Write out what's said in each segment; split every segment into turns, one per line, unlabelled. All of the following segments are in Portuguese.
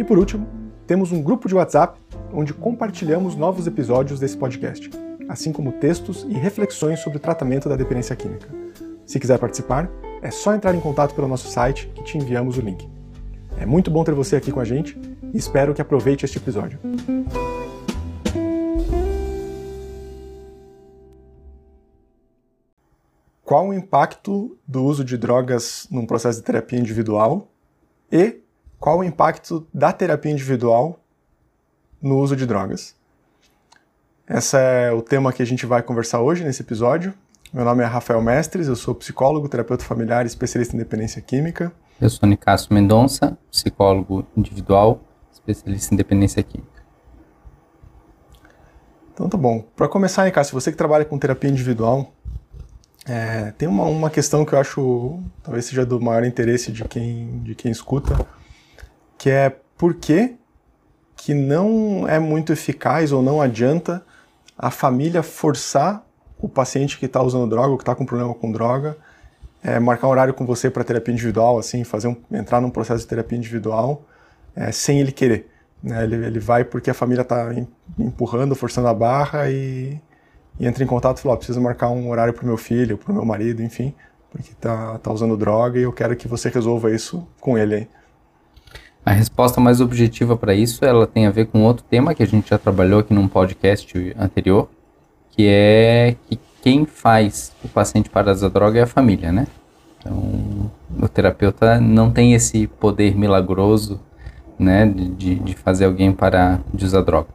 E por último, temos um grupo de WhatsApp onde compartilhamos novos episódios desse podcast, assim como textos e reflexões sobre o tratamento da dependência química. Se quiser participar, é só entrar em contato pelo nosso site que te enviamos o link. É muito bom ter você aqui com a gente e espero que aproveite este episódio. Qual o impacto do uso de drogas num processo de terapia individual e qual o impacto da terapia individual no uso de drogas? Esse é o tema que a gente vai conversar hoje nesse episódio. Meu nome é Rafael Mestres, eu sou psicólogo, terapeuta familiar especialista em dependência química.
Eu sou Nicásio Mendonça, psicólogo individual, especialista em dependência química.
Então tá bom. Para começar, Nicásio, você que trabalha com terapia individual, é, tem uma, uma questão que eu acho talvez seja do maior interesse de quem, de quem escuta, que é por que, que não é muito eficaz ou não adianta a família forçar o paciente que está usando droga ou que está com problema com droga é, marcar um horário com você para terapia individual, assim, fazer um, entrar num processo de terapia individual é, sem ele querer. Né? Ele, ele vai porque a família está empurrando, forçando a barra e, e, entra em contato e fala: oh, preciso marcar um horário para o meu filho, para o meu marido, enfim, porque está tá usando droga e eu quero que você resolva isso com ele aí.
A resposta mais objetiva para isso, ela tem a ver com outro tema que a gente já trabalhou aqui num podcast anterior, que é que quem faz o paciente parar da droga é a família, né? Então, o terapeuta não tem esse poder milagroso, né, de, de fazer alguém parar de usar droga.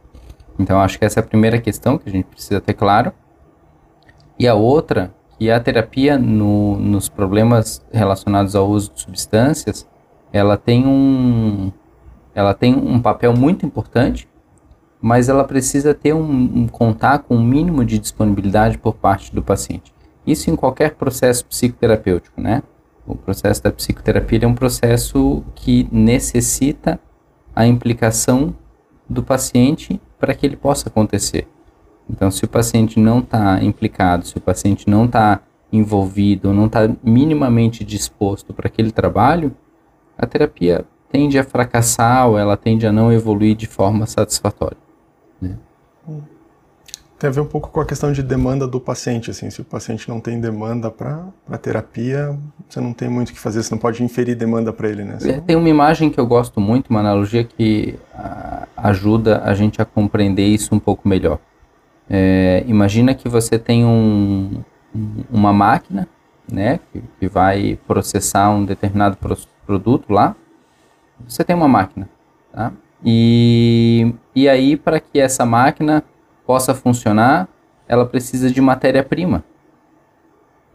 Então, acho que essa é a primeira questão que a gente precisa ter claro. E a outra, que a terapia no, nos problemas relacionados ao uso de substâncias, ela tem um, ela tem um papel muito importante mas ela precisa ter um, um com um mínimo de disponibilidade por parte do paciente. Isso em qualquer processo psicoterapêutico, né? O processo da psicoterapia é um processo que necessita a implicação do paciente para que ele possa acontecer. Então, se o paciente não está implicado, se o paciente não está envolvido, não está minimamente disposto para aquele trabalho, a terapia tende a fracassar ou ela tende a não evoluir de forma satisfatória. Né?
Tem a ver um pouco com a questão de demanda do paciente, assim, se o paciente não tem demanda para terapia, você não tem muito o que fazer, você não pode inferir demanda para ele, né?
Senão... Tem uma imagem que eu gosto muito, uma analogia que a, ajuda a gente a compreender isso um pouco melhor. É, imagina que você tem um, uma máquina, né, que, que vai processar um determinado produto lá. Você tem uma máquina, tá? E, e aí, para que essa máquina possa funcionar, ela precisa de matéria-prima.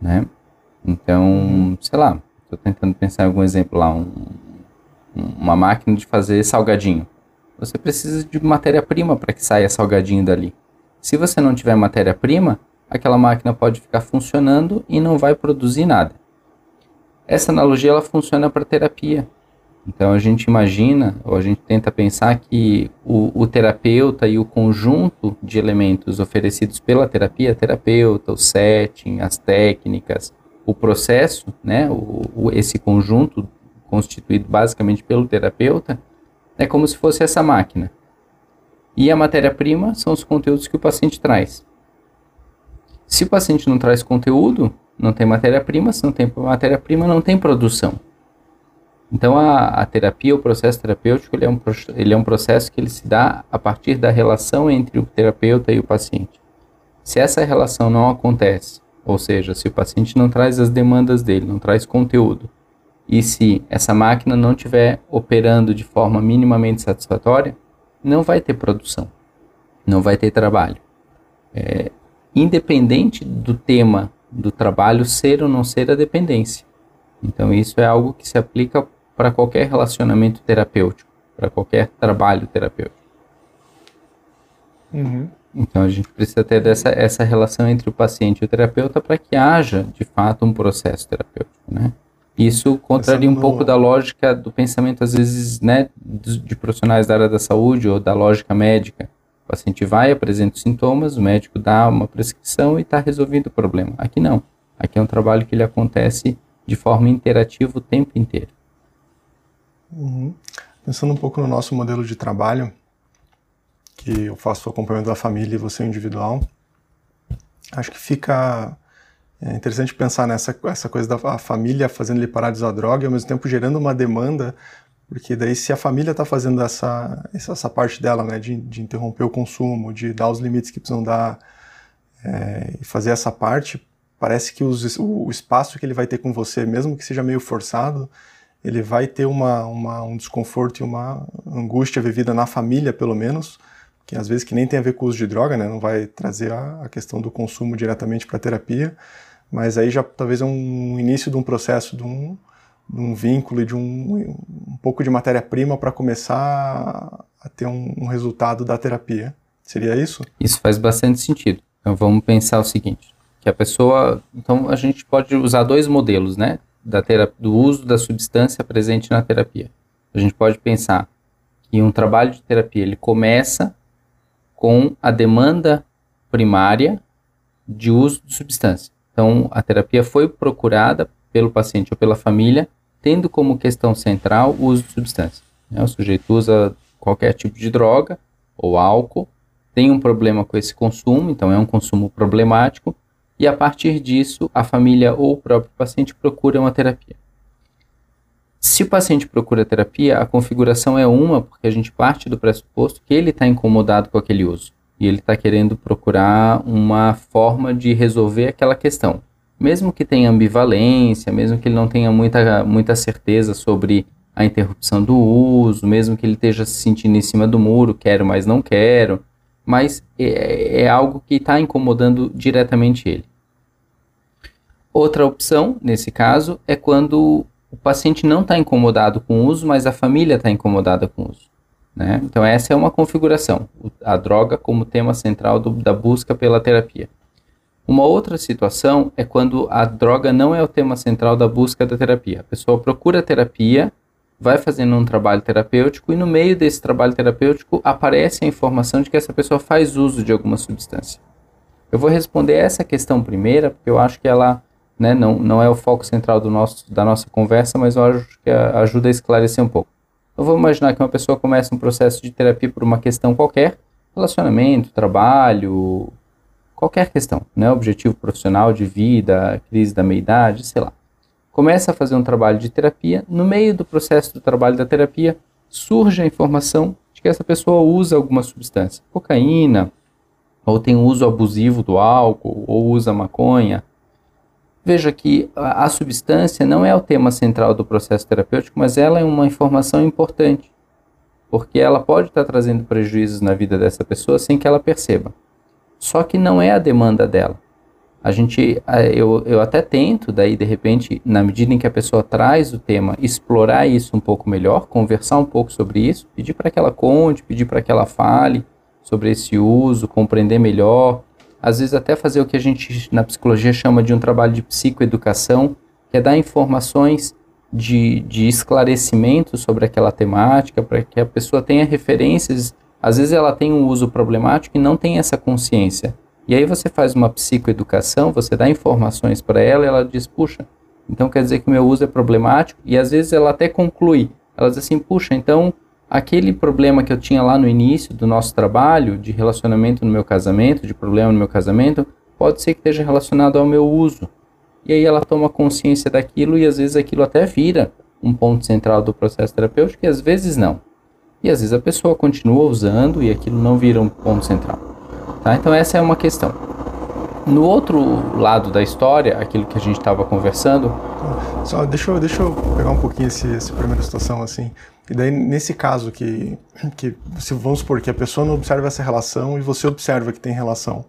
Né? Então, sei lá, estou tentando pensar em algum exemplo lá, um, uma máquina de fazer salgadinho. Você precisa de matéria-prima para que saia salgadinho dali. Se você não tiver matéria-prima, aquela máquina pode ficar funcionando e não vai produzir nada. Essa analogia ela funciona para terapia. Então a gente imagina, ou a gente tenta pensar que o, o, terapeuta e o conjunto de elementos oferecidos pela terapia, terapeuta, o setting, as técnicas, o processo, né, o, o, esse conjunto constituído basicamente pelo terapeuta, é como se fosse essa máquina. E a matéria-prima são os conteúdos que o paciente traz. Se o paciente não traz conteúdo, não tem matéria-prima, se não tem matéria-prima, não tem produção. Então a, a terapia, o processo terapêutico, ele é, um, ele é um processo que ele se dá a partir da relação entre o terapeuta e o paciente. Se essa relação não acontece, ou seja, se o paciente não traz as demandas dele, não traz conteúdo, e se essa máquina não estiver operando de forma minimamente satisfatória, não vai ter produção, não vai ter trabalho. É, independente do tema do trabalho ser ou não ser a dependência. Então, isso é algo que se aplica para qualquer relacionamento terapêutico, para qualquer trabalho terapêutico.
Uhum.
Então a gente precisa ter essa, essa relação entre o paciente e o terapeuta para que haja, de fato, um processo terapêutico, né? Isso contraria um pouco da lógica do pensamento, às vezes, né, de, profissionais da área da saúde ou da lógica médica. Paciente vai, apresenta os sintomas, o médico dá uma prescrição e está resolvendo o problema. Aqui não. Aqui é um trabalho que ele acontece de forma interativa o tempo inteiro.
Uhum. Pensando um pouco no nosso modelo de trabalho, que eu faço o acompanhamento da família e você é individual, acho que fica é interessante pensar nessa essa coisa da família fazendo ele parar de usar droga e ao mesmo tempo gerando uma demanda, porque daí se a família está fazendo essa, essa parte dela, né, de, de interromper o consumo, de dar os limites que precisam dar é, e fazer essa parte, parece que os, o, o espaço que ele vai ter com você, mesmo que seja meio forçado, ele vai ter uma, uma, um desconforto e uma angústia vivida na família, pelo menos, que às vezes que nem tem a ver com o uso de droga, né? não vai trazer a, a questão do consumo diretamente para a terapia, mas aí já talvez é um início de um processo, de um, um vínculo e de um, um pouco de matéria-prima para começar a ter um, um resultado da terapia. Seria isso?
Isso faz bastante sentido. Então vamos pensar o seguinte, que a pessoa, então a gente pode usar dois modelos, né? da terapia, do uso da substância presente na terapia. A gente pode pensar que um trabalho de terapia ele começa com a demanda primária de uso de substância. Então, a terapia foi procurada pelo paciente ou pela família, tendo como questão central o uso de substância. Né? O sujeito usa qualquer tipo de droga ou álcool, tem um problema com esse consumo, então é um consumo problemático, e a partir disso a família ou o próprio paciente procura uma terapia. Se o paciente procura terapia, a configuração é uma, porque a gente parte do pressuposto que ele está incomodado com aquele uso e ele está querendo procurar uma forma de resolver aquela questão. Mesmo que tenha ambivalência, mesmo que ele não tenha muita, muita certeza sobre a interrupção do uso, mesmo que ele esteja se sentindo em cima do muro, quero, mas não quero, mas é, é algo que está incomodando diretamente ele. Outra opção, nesse caso, é quando o paciente não está incomodado com o uso, mas a família está incomodada com o uso. Né? Então, essa é uma configuração, a droga como tema central do, da busca pela terapia. Uma outra situação é quando a droga não é o tema central da busca da terapia. A pessoa procura terapia, vai fazendo um trabalho terapêutico e no meio desse trabalho terapêutico aparece a informação de que essa pessoa faz uso de alguma substância. Eu vou responder essa questão primeira, porque eu acho que ela né, não, não é o foco central do nosso, da nossa conversa, mas eu acho que ajuda a esclarecer um pouco. Então vamos imaginar que uma pessoa começa um processo de terapia por uma questão qualquer, relacionamento, trabalho, qualquer questão, né, objetivo profissional de vida, crise da meia-idade, sei lá. Começa a fazer um trabalho de terapia, no meio do processo do trabalho da terapia, surge a informação de que essa pessoa usa alguma substância, cocaína, ou tem uso abusivo do álcool, ou usa maconha, Veja que a, substância não é o tema central do processo terapêutico, mas ela é uma informação importante, porque ela pode estar trazendo prejuízos na vida dessa pessoa sem que ela perceba. Só que não é a demanda dela. A gente, eu, eu até tento, daí de repente, na medida em que a pessoa traz o tema, explorar isso um pouco melhor, conversar um pouco sobre isso, pedir para que ela conte, pedir para que ela fale sobre esse uso, compreender melhor, às vezes até fazer o que a gente na psicologia chama de um trabalho de psicoeducação, que é dar informações de, de esclarecimento sobre aquela temática, para que a pessoa tenha referências. Às vezes ela tem um uso problemático e não tem essa consciência. E aí você faz uma psicoeducação, você dá informações para ela e ela diz, puxa, então quer dizer que o meu uso é problemático? E às vezes ela até conclui, ela diz assim, puxa, então aquele problema que eu tinha lá no início do nosso trabalho, de relacionamento no meu casamento, de problema no meu casamento, pode ser que esteja relacionado ao meu uso. E aí ela toma consciência daquilo e às vezes aquilo até vira um ponto central do processo terapêutico e às vezes não. E às vezes a pessoa continua usando e aquilo não vira um ponto central. Tá? Então essa é uma questão. No outro lado da história, aquilo que a gente estava conversando.
Só deixa eu, deixa eu pegar um pouquinho esse, essa primeira situação assim. E daí, nesse caso que, que se vamos supor que a pessoa não observa essa relação e você observa que tem relação,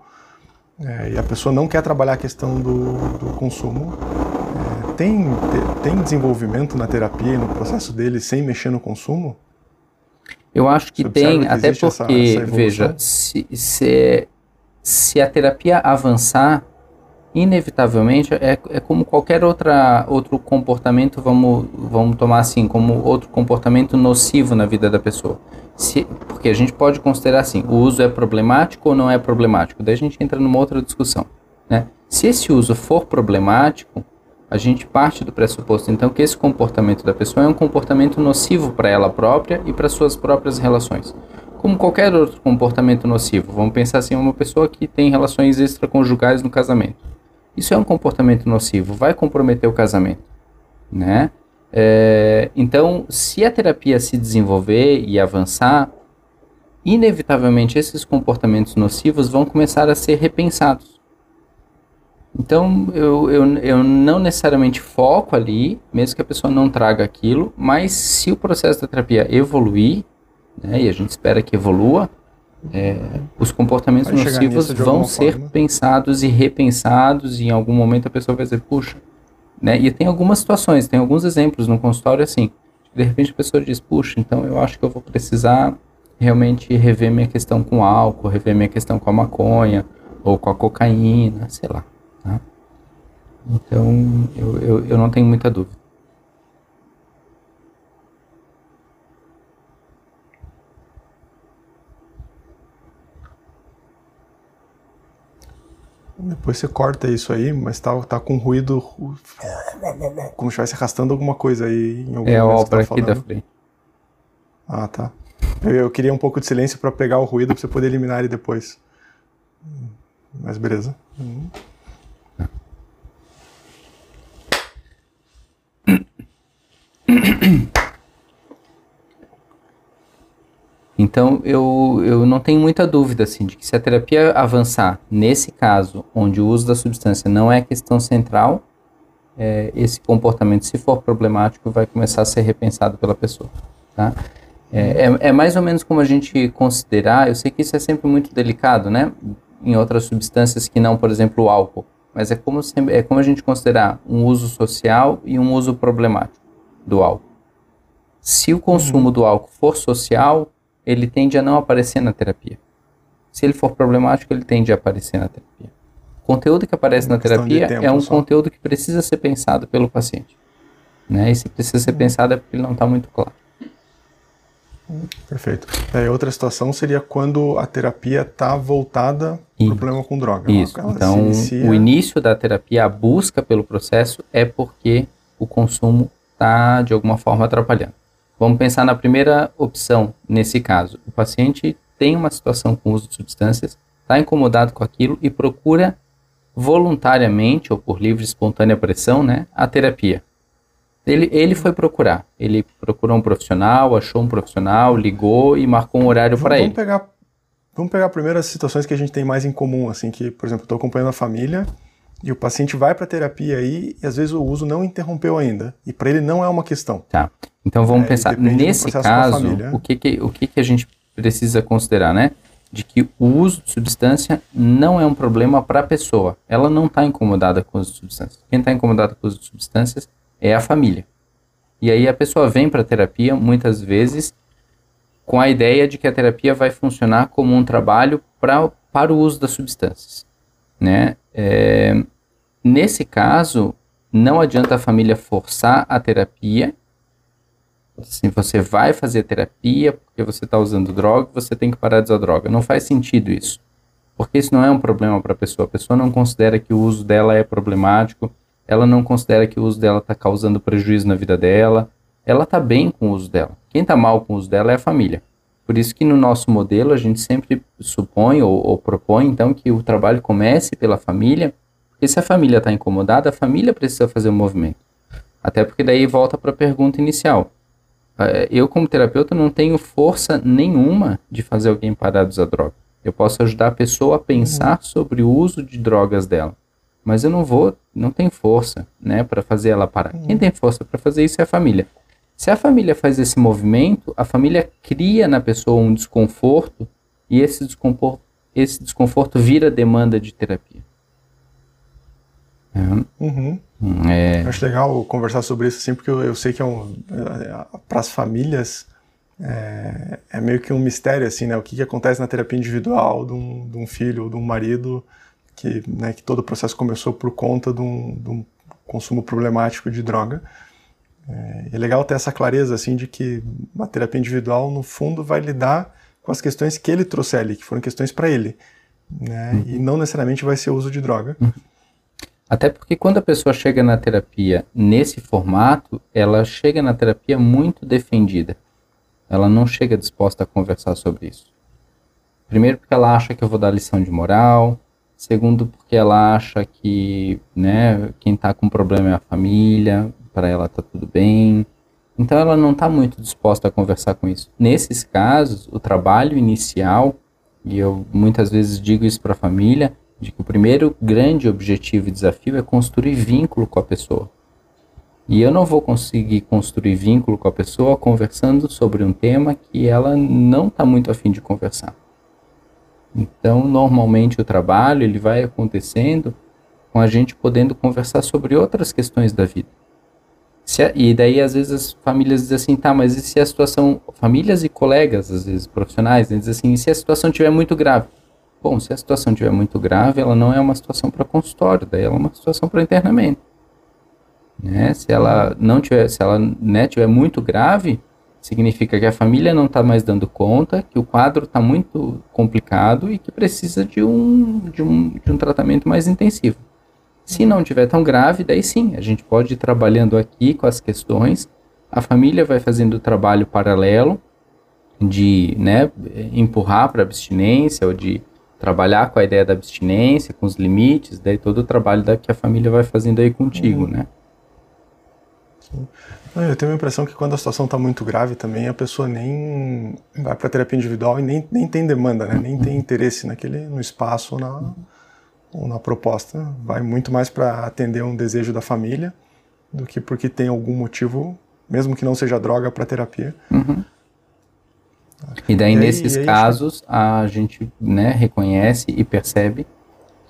é, e a pessoa não quer trabalhar a questão do, do consumo, é, tem, tem desenvolvimento na terapia no processo dele sem mexer no consumo?
Eu acho que tem, que até porque, essa, essa veja, se, se, se a terapia avançar, inevitavelmente é, é como qualquer outra, outro comportamento, vamos, vamos tomar assim, como outro comportamento nocivo na vida da pessoa. Se, porque a gente pode considerar assim, o uso é problemático ou não é problemático. Daí a gente entra numa outra discussão. Né? Se esse uso for problemático, a gente parte do pressuposto então que esse comportamento da pessoa é um comportamento nocivo para ela própria e para suas próprias relações. Como qualquer outro comportamento nocivo, vamos pensar assim, uma pessoa que tem relações extraconjugais no casamento. Isso é um comportamento nocivo, vai comprometer o casamento, né? É, então, se a terapia se desenvolver e avançar, inevitavelmente esses comportamentos nocivos vão começar a ser repensados. Então, eu, eu, eu não necessariamente foco ali, mesmo que a pessoa não traga aquilo, mas se o processo da terapia evoluir, né, e a gente espera que evolua, é, os comportamentos vai nocivos vão ser forma. pensados e repensados, e em algum momento a pessoa vai dizer, puxa, né? E tem algumas situações, tem alguns exemplos no consultório assim, de repente a pessoa diz, puxa, então eu acho que eu vou precisar realmente rever minha questão com álcool, rever minha questão com a maconha, ou com a cocaína, sei lá. Então, eu, eu, eu não tenho muita dúvida.
Depois você corta isso aí, mas tá, tá com ruído. Como se estivesse arrastando alguma coisa aí em algum
É a obra tá aqui da frente.
Ah, tá. Eu, eu, queria um pouco de silêncio para pegar o ruído para você poder eliminar ele depois. Mas beleza. Hum.
Então eu, eu não tenho muita dúvida assim, de que se a terapia avançar nesse caso, onde o uso da substância não é questão central, é, esse comportamento, se for problemático, vai começar a ser repensado pela pessoa. Tá? É, é, é mais ou menos como a gente considerar, eu sei que isso é sempre muito delicado, né? Em outras substâncias que não, por exemplo, o álcool. Mas é como, é como a gente considerar um uso social e um uso problemático do álcool. Se o consumo uhum. do álcool for social, ele tende a não aparecer na terapia. Se ele for problemático, ele tende a aparecer na terapia. O conteúdo que aparece na terapia é um só. conteúdo que precisa ser pensado pelo paciente. Né? E se precisa ser uhum. pensado é porque ele não está muito claro.
Perfeito. É, outra situação seria quando a terapia está voltada para o problema com droga.
Isso. Então, inicia... o início da terapia, a busca pelo processo, é porque o consumo está, de alguma forma, atrapalhando. Vamos pensar na primeira opção nesse caso. O paciente tem uma situação com uso de substâncias, está incomodado com aquilo e procura voluntariamente ou por livre e espontânea pressão, né, a terapia. Ele, ele foi procurar. Ele procurou um profissional, achou um profissional, ligou e marcou um horário para ele.
Pegar, vamos pegar primeiro as situações que a gente tem mais em comum, assim, que, por exemplo, estou acompanhando a família e o paciente vai para a terapia aí e às vezes o uso não interrompeu ainda. E para ele não é uma questão.
Tá. Então vamos é, pensar, nesse caso, o, que, que, o que, que a gente precisa considerar, né? De que o uso de substância não é um problema para a pessoa. Ela não está incomodada com o uso de substâncias. Quem está incomodado com o uso de substâncias é a família. E aí a pessoa vem para a terapia, muitas vezes, com a ideia de que a terapia vai funcionar como um trabalho pra, para o uso das substâncias. Né? É, Nesse caso, não adianta a família forçar a terapia. Se você vai fazer terapia porque você está usando droga, você tem que parar de usar droga. Não faz sentido isso. Porque isso não é um problema para a pessoa. A pessoa não considera que o uso dela é problemático, ela não considera que o uso dela está causando prejuízo na vida dela. Ela está bem com o uso dela. Quem está mal com o uso dela é a família. Por isso que no nosso modelo a gente sempre supõe ou, ou propõe então que o trabalho comece pela família porque se a família está incomodada, a família precisa fazer o um movimento. Até porque daí volta para a pergunta inicial. É, eu, como terapeuta, não tenho força nenhuma de fazer alguém parar de usar droga. Eu posso ajudar a pessoa a pensar uhum. sobre o uso de drogas dela. Mas eu não vou, não tenho força, né, para fazer ela parar. Uhum. Quem tem força para fazer isso é a família. Se a família faz esse movimento, a família cria na pessoa um desconforto e esse desconforto, esse desconforto vira demanda de terapia.
É. Uhum. É... Acho legal conversar sobre isso, assim, porque eu, eu sei que é um, para as famílias é, é, meio que um mistério, assim, né? O que, que acontece na terapia individual de um, de um filho ou de um marido que, né, que todo o processo começou por conta de um, de um consumo problemático de droga. É, é, legal ter essa clareza, assim, de que a terapia individual, no fundo, vai lidar com as questões que ele trouxe ali, que foram questões para ele, né? Uhum. E não necessariamente vai ser o uso de droga. Uhum.
Até porque quando a pessoa chega na terapia nesse formato, ela chega na terapia muito defendida. Ela não chega disposta a conversar sobre isso. Primeiro porque ela acha que eu vou dar lição de moral, segundo porque ela acha que, né, quem está com problema é a família, para ela tá tudo bem. Então ela não está muito disposta a conversar com isso. Nesses casos, o trabalho inicial, e eu muitas vezes digo isso para a família, de que o primeiro grande objetivo e desafio é construir vínculo com a pessoa. E eu não vou conseguir construir vínculo com a pessoa conversando sobre um tema que ela não está muito afim de conversar. Então, normalmente o trabalho ele vai acontecendo com a gente podendo conversar sobre outras questões da vida. A, e daí, às vezes, as famílias dizem assim, tá, mas e se a situação, famílias e colegas, às vezes, profissionais, né, dizem assim, e se a situação estiver muito grave? Bom, se a situação estiver muito grave, ela não é uma situação para consultório, daí ela é uma situação para internamento. Né? Se ela não tiver, se ela né, tiver muito grave, significa que a família não está mais dando conta, que o quadro está muito complicado e que precisa de um, de um, de um tratamento mais intensivo. Se não tiver tão grave, daí sim, a gente pode ir trabalhando aqui com as questões, a família vai fazendo o trabalho paralelo de né, empurrar para abstinência ou de trabalhar com a ideia da abstinência, com os limites, daí todo o trabalho da, que a família vai fazendo aí contigo, uhum. né?
Sim. Eu tenho a impressão que quando a situação está muito grave também, a pessoa nem vai para terapia individual e nem, nem tem demanda, né? nem tem interesse naquele, no espaço na, ou na proposta. Vai muito mais para atender um desejo da família do que porque tem algum motivo, mesmo que não seja droga, para terapia.
Uhum. E daí, e nesses aí, casos, a gente né, reconhece e percebe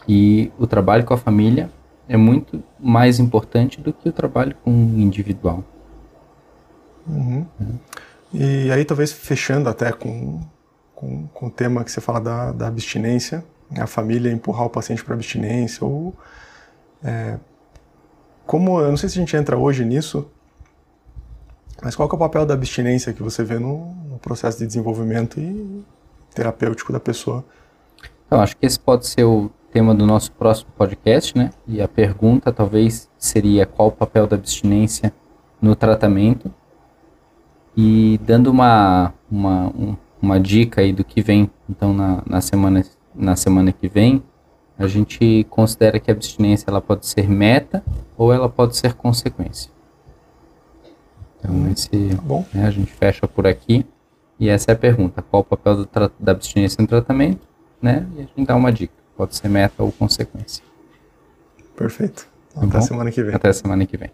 que o trabalho com a família é muito mais importante do que o trabalho com o individual.
Uhum. E aí, talvez fechando até com, com, com o tema que você fala da, da abstinência, a família empurrar o paciente para abstinência, ou. É, como, eu não sei se a gente entra hoje nisso, mas qual é o papel da abstinência que você vê no, no processo de desenvolvimento e terapêutico da pessoa?
Então, acho que esse pode ser o tema do nosso próximo podcast, né? E a pergunta talvez seria qual o papel da abstinência no tratamento. E dando uma, uma, um, uma dica aí do que vem, então, na, na, semana, na semana que vem, a gente considera que a abstinência ela pode ser meta ou ela pode ser consequência. Então, esse, tá né, a gente fecha por aqui. E essa é a pergunta: qual o papel da abstinência no tratamento? Né? E a gente dá uma dica: pode ser meta ou consequência.
Perfeito. Tá Até tá semana que vem.
Até semana que vem.